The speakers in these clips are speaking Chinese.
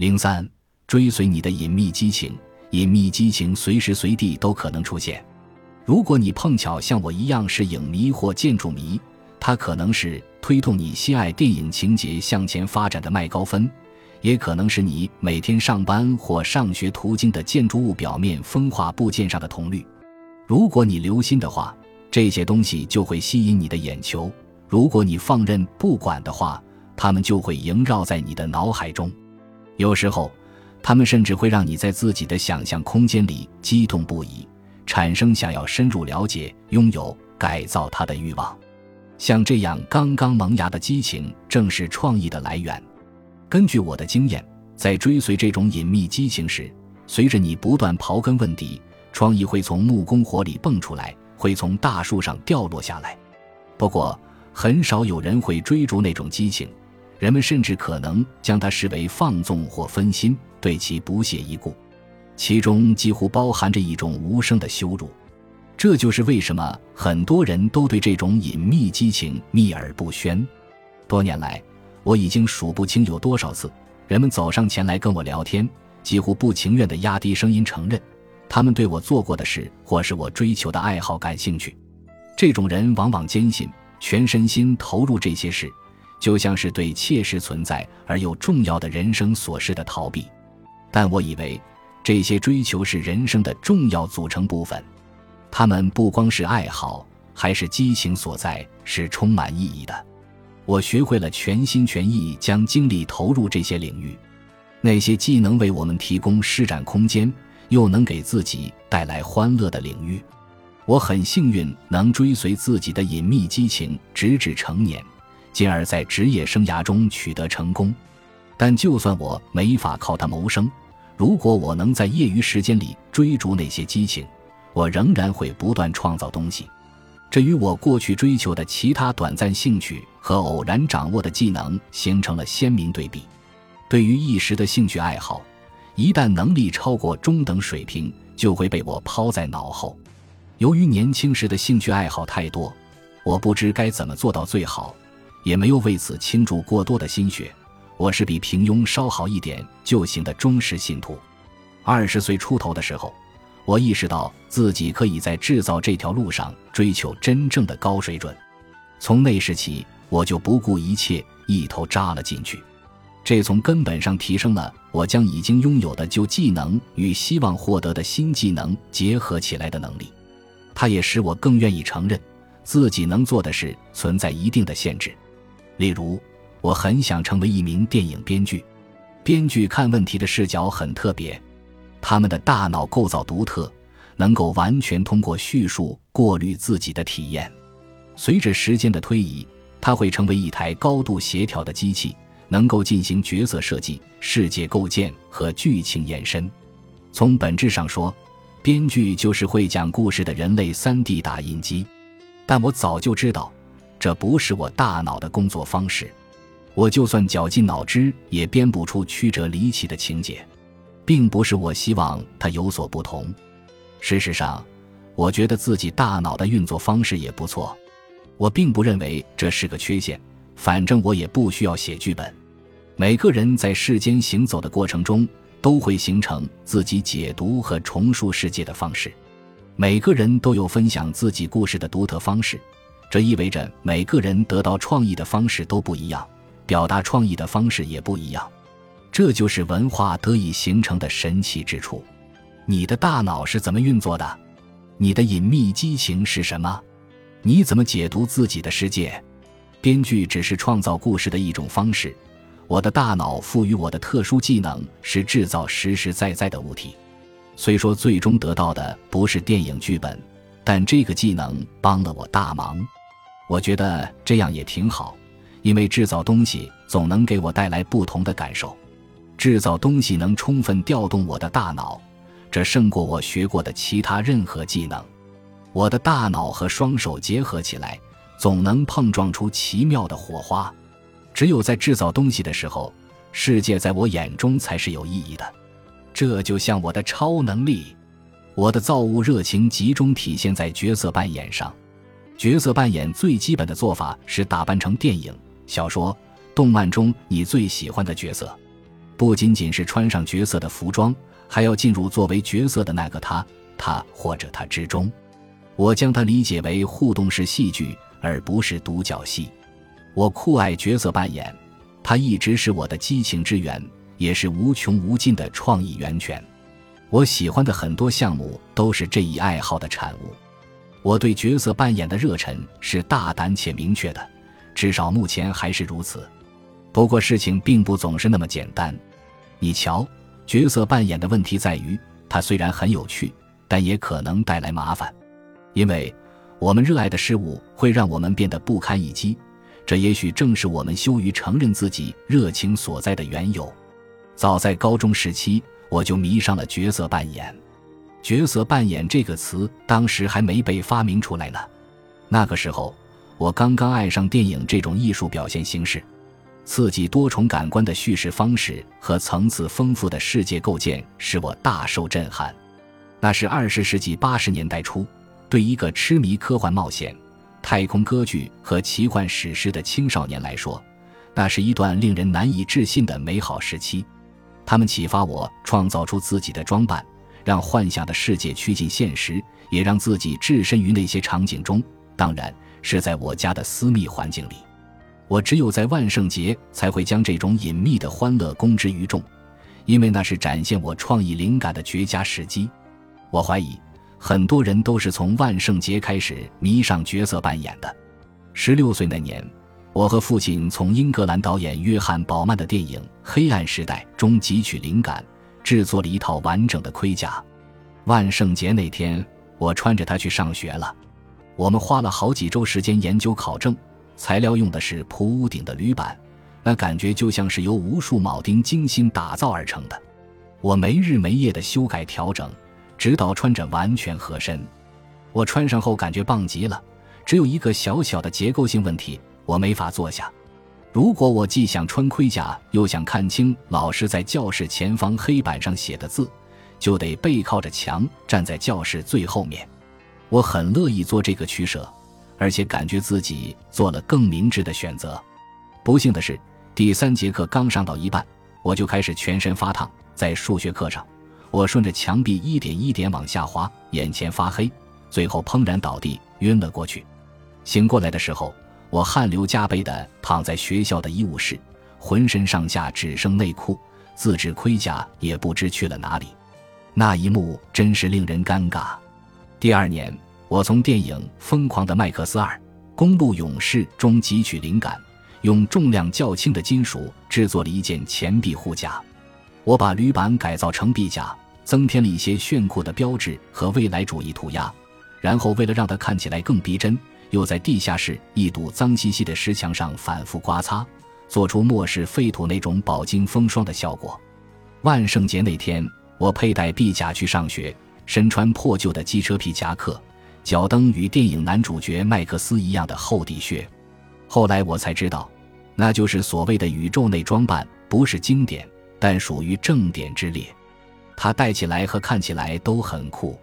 零三，追随你的隐秘激情，隐秘激情随时随地都可能出现。如果你碰巧像我一样是影迷或建筑迷，它可能是推动你心爱电影情节向前发展的麦高芬，也可能是你每天上班或上学途经的建筑物表面风化部件上的铜绿。如果你留心的话，这些东西就会吸引你的眼球；如果你放任不管的话，它们就会萦绕在你的脑海中。有时候，他们甚至会让你在自己的想象空间里激动不已，产生想要深入了解、拥有、改造它的欲望。像这样刚刚萌芽的激情，正是创意的来源。根据我的经验，在追随这种隐秘激情时，随着你不断刨根问底，创意会从木工火里蹦出来，会从大树上掉落下来。不过，很少有人会追逐那种激情，人们甚至可能将它视为放纵或分心，对其不屑一顾，其中几乎包含着一种无声的羞辱。这就是为什么很多人都对这种隐秘激情秘而不宣。多年来，我已经数不清有多少次，人们走上前来跟我聊天，几乎不情愿地压低声音承认，他们对我做过的事或是我追求的爱好感兴趣。这种人往往坚信，全身心投入这些事，就像是对切实存在而又重要的人生琐事的逃避。但我以为，这些追求是人生的重要组成部分。他们不光是爱好，还是激情所在，是充满意义的。我学会了全心全意将精力投入这些领域，那些既能为我们提供施展空间，又能给自己带来欢乐的领域。我很幸运能追随自己的隐秘激情，直至成年，进而，在职业生涯中取得成功。但就算我没法靠它谋生，如果我能在业余时间里追逐那些激情，我仍然会不断创造东西，这与我过去追求的其他短暂兴趣和偶然掌握的技能形成了鲜明对比。对于一时的兴趣爱好，一旦能力超过中等水平，就会被我抛在脑后。由于年轻时的兴趣爱好太多，我不知该怎么做到最好，也没有为此倾注过多的心血。我是比平庸稍好一点就行的忠实信徒。二十岁出头的时候。我意识到自己可以在制造这条路上追求真正的高水准，从那时起，我就不顾一切一头扎了进去。这从根本上提升了我将已经拥有的旧技能与希望获得的新技能结合起来的能力。它也使我更愿意承认自己能做的事存在一定的限制。例如，我很想成为一名电影编剧。编剧看问题的视角很特别。他们的大脑构造独特，能够完全通过叙述过滤自己的体验。随着时间的推移，它会成为一台高度协调的机器，能够进行角色设计、世界构建和剧情延伸。从本质上说，编剧就是会讲故事的人类 3D 打印机。但我早就知道，这不是我大脑的工作方式。我就算绞尽脑汁，也编不出曲折离奇的情节。并不是我希望它有所不同。事实上，我觉得自己大脑的运作方式也不错。我并不认为这是个缺陷。反正我也不需要写剧本。每个人在世间行走的过程中，都会形成自己解读和重塑世界的方式。每个人都有分享自己故事的独特方式。这意味着每个人得到创意的方式都不一样，表达创意的方式也不一样。这就是文化得以形成的神奇之处。你的大脑是怎么运作的？你的隐秘激情是什么？你怎么解读自己的世界？编剧只是创造故事的一种方式。我的大脑赋予我的特殊技能是制造实实在在的物体。虽说最终得到的不是电影剧本，但这个技能帮了我大忙。我觉得这样也挺好，因为制造东西总能给我带来不同的感受。制造东西能充分调动我的大脑，这胜过我学过的其他任何技能。我的大脑和双手结合起来，总能碰撞出奇妙的火花。只有在制造东西的时候，世界在我眼中才是有意义的。这就像我的超能力，我的造物热情集中体现在角色扮演上。角色扮演最基本的做法是打扮成电影、小说、动漫中你最喜欢的角色。不仅仅是穿上角色的服装，还要进入作为角色的那个他、他或者他之中。我将它理解为互动式戏剧，而不是独角戏。我酷爱角色扮演，它一直是我的激情之源，也是无穷无尽的创意源泉。我喜欢的很多项目都是这一爱好的产物。我对角色扮演的热忱是大胆且明确的，至少目前还是如此。不过事情并不总是那么简单。你瞧，角色扮演的问题在于，它虽然很有趣，但也可能带来麻烦，因为我们热爱的事物会让我们变得不堪一击。这也许正是我们羞于承认自己热情所在的缘由。早在高中时期，我就迷上了角色扮演。角色扮演这个词当时还没被发明出来呢。那个时候，我刚刚爱上电影这种艺术表现形式，刺激多重感官的叙事方式和层次丰富的世界构建使我大受震撼。那是二十世纪八十年代初，对一个痴迷科幻冒险、太空歌剧和奇幻史诗的青少年来说，那是一段令人难以置信的美好时期。他们启发我创造出自己的装扮。让幻想的世界趋近现实，也让自己置身于那些场景中。当然是在我家的私密环境里。我只有在万圣节才会将这种隐秘的欢乐公之于众，因为那是展现我创意灵感的绝佳时机。我怀疑很多人都是从万圣节开始迷上角色扮演的。十六岁那年，我和父亲从英格兰导演约翰·宝曼的电影《黑暗时代》中汲取灵感。制作了一套完整的盔甲。万圣节那天，我穿着它去上学了。我们花了好几周时间研究考证，材料用的是铺屋顶的铝板，那感觉就像是由无数铆钉精心打造而成的。我没日没夜的修改调整，直到穿着完全合身。我穿上后感觉棒极了，只有一个小小的结构性问题，我没法坐下。如果我既想穿盔甲，又想看清老师在教室前方黑板上写的字，就得背靠着墙站在教室最后面。我很乐意做这个取舍，而且感觉自己做了更明智的选择。不幸的是，第三节课刚上到一半，我就开始全身发烫。在数学课上，我顺着墙壁一点一点往下滑，眼前发黑，最后砰然倒地，晕了过去。醒过来的时候。我汗流浃背地躺在学校的医务室，浑身上下只剩内裤，自制盔甲也不知去了哪里。那一幕真是令人尴尬。第二年，我从电影《疯狂的麦克斯二：公路勇士》中汲取灵感，用重量较轻的金属制作了一件前臂护甲。我把铝板改造成臂甲，增添了一些炫酷的标志和未来主义涂鸦，然后为了让它看起来更逼真。又在地下室一堵脏兮兮的石墙上反复刮擦，做出末世废土那种饱经风霜的效果。万圣节那天，我佩戴臂甲去上学，身穿破旧的机车皮夹克，脚蹬与电影男主角麦克斯一样的厚底靴。后来我才知道，那就是所谓的宇宙内装扮，不是经典，但属于正典之列。它戴起来和看起来都很酷。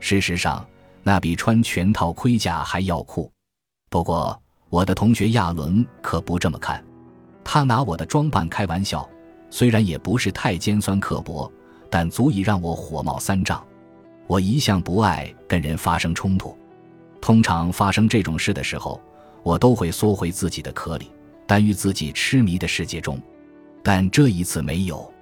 事实上。那比穿全套盔甲还要酷，不过我的同学亚伦可不这么看，他拿我的装扮开玩笑，虽然也不是太尖酸刻薄，但足以让我火冒三丈。我一向不爱跟人发生冲突，通常发生这种事的时候，我都会缩回自己的壳里，耽于自己痴迷的世界中。但这一次没有，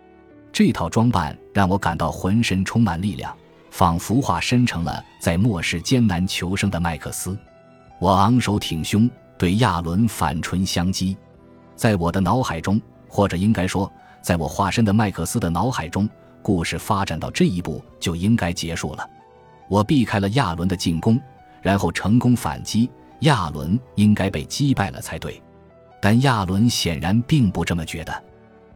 这套装扮让我感到浑身充满力量。仿佛化身成了在末世艰难求生的麦克斯，我昂首挺胸对亚伦反唇相讥。在我的脑海中，或者应该说，在我化身的麦克斯的脑海中，故事发展到这一步就应该结束了。我避开了亚伦的进攻，然后成功反击，亚伦应该被击败了才对。但亚伦显然并不这么觉得。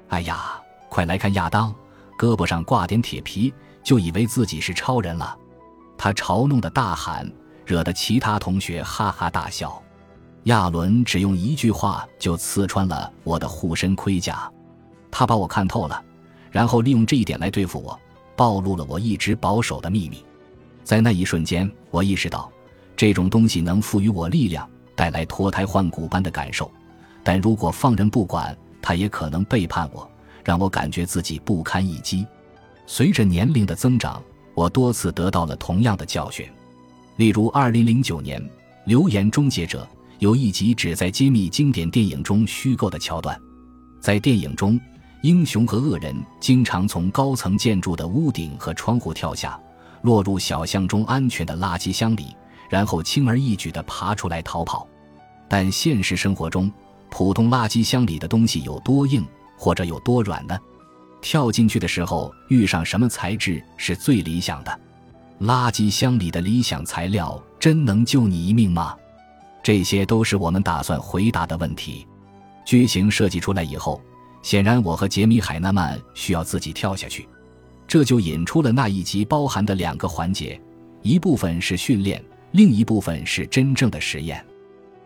哎呀，快来看亚当，胳膊上挂点铁皮。就以为自己是超人了，他嘲弄的大喊，惹得其他同学哈哈大笑。亚伦只用一句话就刺穿了我的护身盔甲，他把我看透了，然后利用这一点来对付我，暴露了我一直保守的秘密。在那一瞬间，我意识到这种东西能赋予我力量，带来脱胎换骨般的感受，但如果放任不管，它也可能背叛我。让我感觉自己不堪一击。随着年龄的增长，我多次得到了同样的教训。例如，2009年，《流言终结者》有一集旨在揭秘经典电影中虚构的桥段。在电影中，英雄和恶人经常从高层建筑的屋顶和窗户跳下，落入小巷中安全的垃圾箱里，然后轻而易举地爬出来逃跑。但现实生活中，普通垃圾箱里的东西有多硬，或者有多软呢？跳进去的时候遇上什么材质是最理想的？垃圾箱里的理想材料真能救你一命吗？这些都是我们打算回答的问题。剧情设计出来以后，显然我和杰米·海纳曼需要自己跳下去，这就引出了那一集包含的两个环节：一部分是训练，另一部分是真正的实验。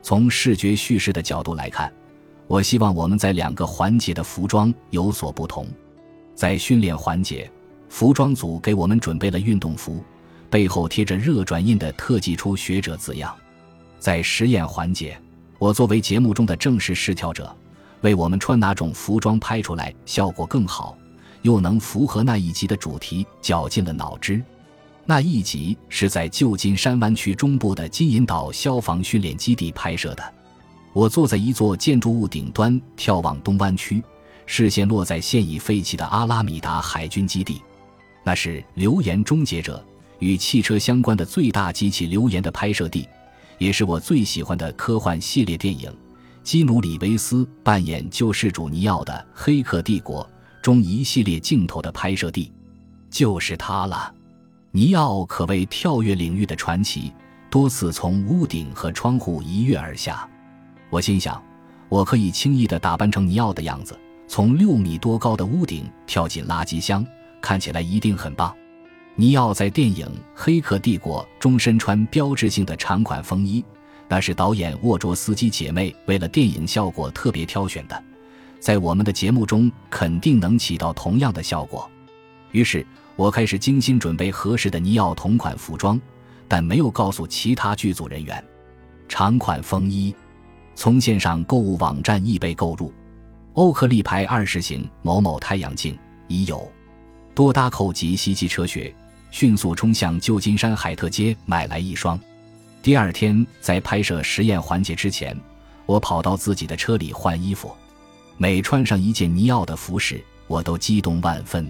从视觉叙事的角度来看，我希望我们在两个环节的服装有所不同。在训练环节，服装组给我们准备了运动服，背后贴着热转印的特技出学者字样。在实验环节，我作为节目中的正式试跳者，为我们穿哪种服装拍出来效果更好，又能符合那一集的主题，绞尽了脑汁。那一集是在旧金山湾区中部的金银岛消防训练基地拍摄的。我坐在一座建筑物顶端，眺望东湾区。视线落在现已废弃的阿拉米达海军基地，那是《流言终结者》与汽车相关的最大机器流言的拍摄地，也是我最喜欢的科幻系列电影——基努·里维斯扮演救世主尼奥的《黑客帝国》中一系列镜头的拍摄地，就是它了。尼奥可谓跳跃领域的传奇，多次从屋顶和窗户一跃而下。我心想，我可以轻易地打扮成尼奥的样子。从六米多高的屋顶跳进垃圾箱，看起来一定很棒。尼奥在电影《黑客帝国》中身穿标志性的长款风衣，那是导演沃卓斯基姐妹为了电影效果特别挑选的，在我们的节目中肯定能起到同样的效果。于是我开始精心准备合适的尼奥同款服装，但没有告诉其他剧组人员。长款风衣从线上购物网站易贝购入。欧克利牌二十型某某太阳镜已有，多搭扣及袭击车靴，迅速冲向旧金山海特街买来一双。第二天在拍摄实验环节之前，我跑到自己的车里换衣服。每穿上一件尼奥的服饰，我都激动万分。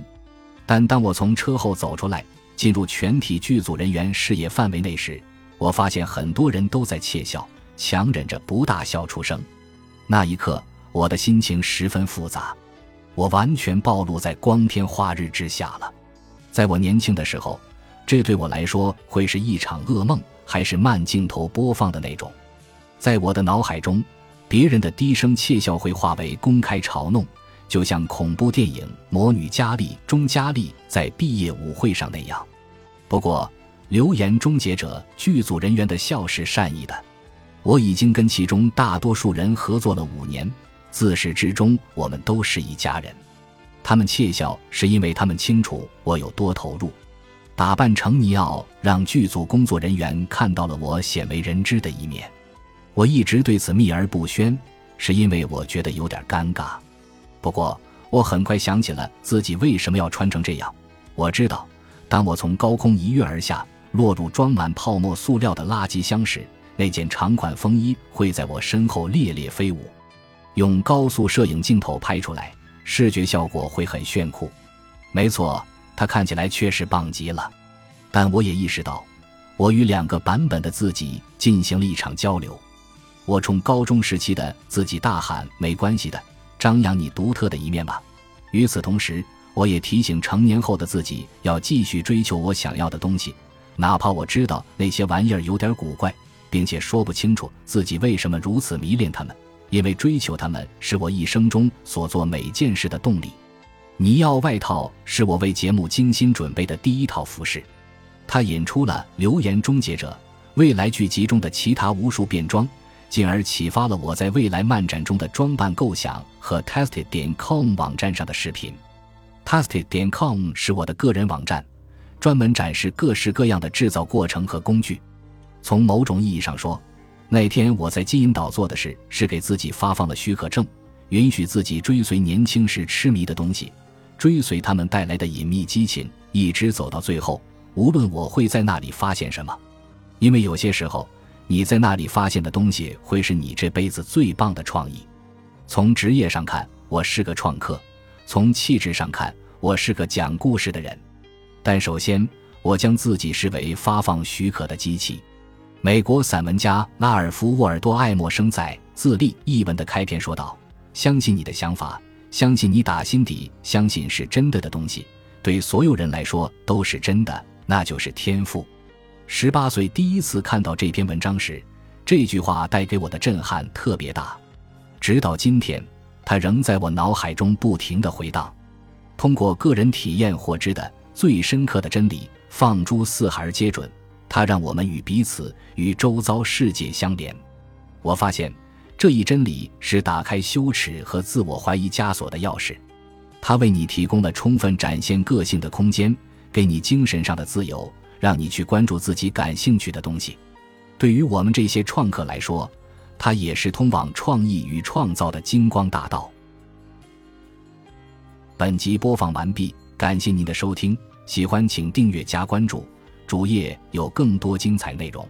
但当我从车后走出来，进入全体剧组人员视野范围内时，我发现很多人都在窃笑，强忍着不大笑出声。那一刻。我的心情十分复杂，我完全暴露在光天化日之下了。在我年轻的时候，这对我来说会是一场噩梦，还是慢镜头播放的那种？在我的脑海中，别人的低声窃笑会化为公开嘲弄，就像恐怖电影《魔女佳丽》中佳丽在毕业舞会上那样。不过，《流言终结者》剧组人员的笑是善意的，我已经跟其中大多数人合作了五年。自始至终，我们都是一家人。他们窃笑，是因为他们清楚我有多投入。打扮成尼奥，让剧组工作人员看到了我鲜为人知的一面。我一直对此秘而不宣，是因为我觉得有点尴尬。不过，我很快想起了自己为什么要穿成这样。我知道，当我从高空一跃而下，落入装满泡沫塑料的垃圾箱时，那件长款风衣会在我身后猎猎飞舞。用高速摄影镜头拍出来，视觉效果会很炫酷。没错，它看起来确实棒极了。但我也意识到，我与两个版本的自己进行了一场交流。我冲高中时期的自己大喊：“没关系的，张扬你独特的一面吧。”与此同时，我也提醒成年后的自己要继续追求我想要的东西，哪怕我知道那些玩意儿有点古怪，并且说不清楚自己为什么如此迷恋它们。因为追求他们是我一生中所做每件事的动力。尼奥外套是我为节目精心准备的第一套服饰，它引出了《流言终结者》未来剧集中的其他无数变装，进而启发了我在未来漫展中的装扮构想和 Tested 点 com 网站上的视频。Tested 点 com 是我的个人网站，专门展示各式各样的制造过程和工具。从某种意义上说，那天我在金银岛做的事是给自己发放了许可证，允许自己追随年轻时痴迷的东西，追随他们带来的隐秘激情，一直走到最后。无论我会在那里发现什么，因为有些时候你在那里发现的东西会是你这辈子最棒的创意。从职业上看，我是个创客；从气质上看，我是个讲故事的人。但首先，我将自己视为发放许可的机器。美国散文家拉尔夫·沃尔多·爱默生在《自立》一文的开篇说道：“相信你的想法，相信你打心底相信是真的的东西，对所有人来说都是真的。”那就是天赋。十八岁第一次看到这篇文章时，这句话带给我的震撼特别大，直到今天，它仍在我脑海中不停地回荡。通过个人体验获知的最深刻的真理，放诸四海而皆准。它让我们与彼此、与周遭世界相连。我发现，这一真理是打开羞耻和自我怀疑枷锁的钥匙。它为你提供了充分展现个性的空间。给你精神上的自由，让你去关注自己感兴趣的东西。对于我们这些创客来说，它也是通往创意与创造的金光大道。本集播放完毕，感谢您的收听，喜欢请订阅加关注，主页有更多精彩内容。